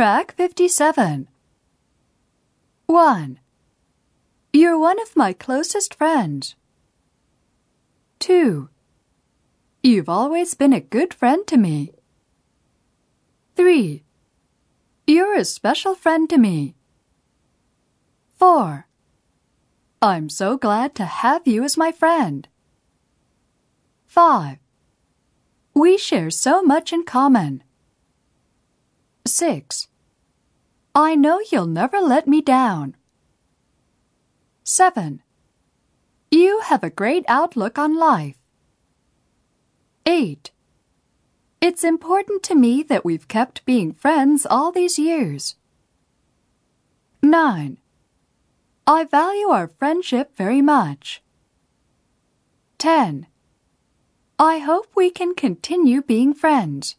Track 57. 1. You're one of my closest friends. 2. You've always been a good friend to me. 3. You're a special friend to me. 4. I'm so glad to have you as my friend. 5. We share so much in common. 6. I know you'll never let me down. 7. You have a great outlook on life. 8. It's important to me that we've kept being friends all these years. 9. I value our friendship very much. 10. I hope we can continue being friends.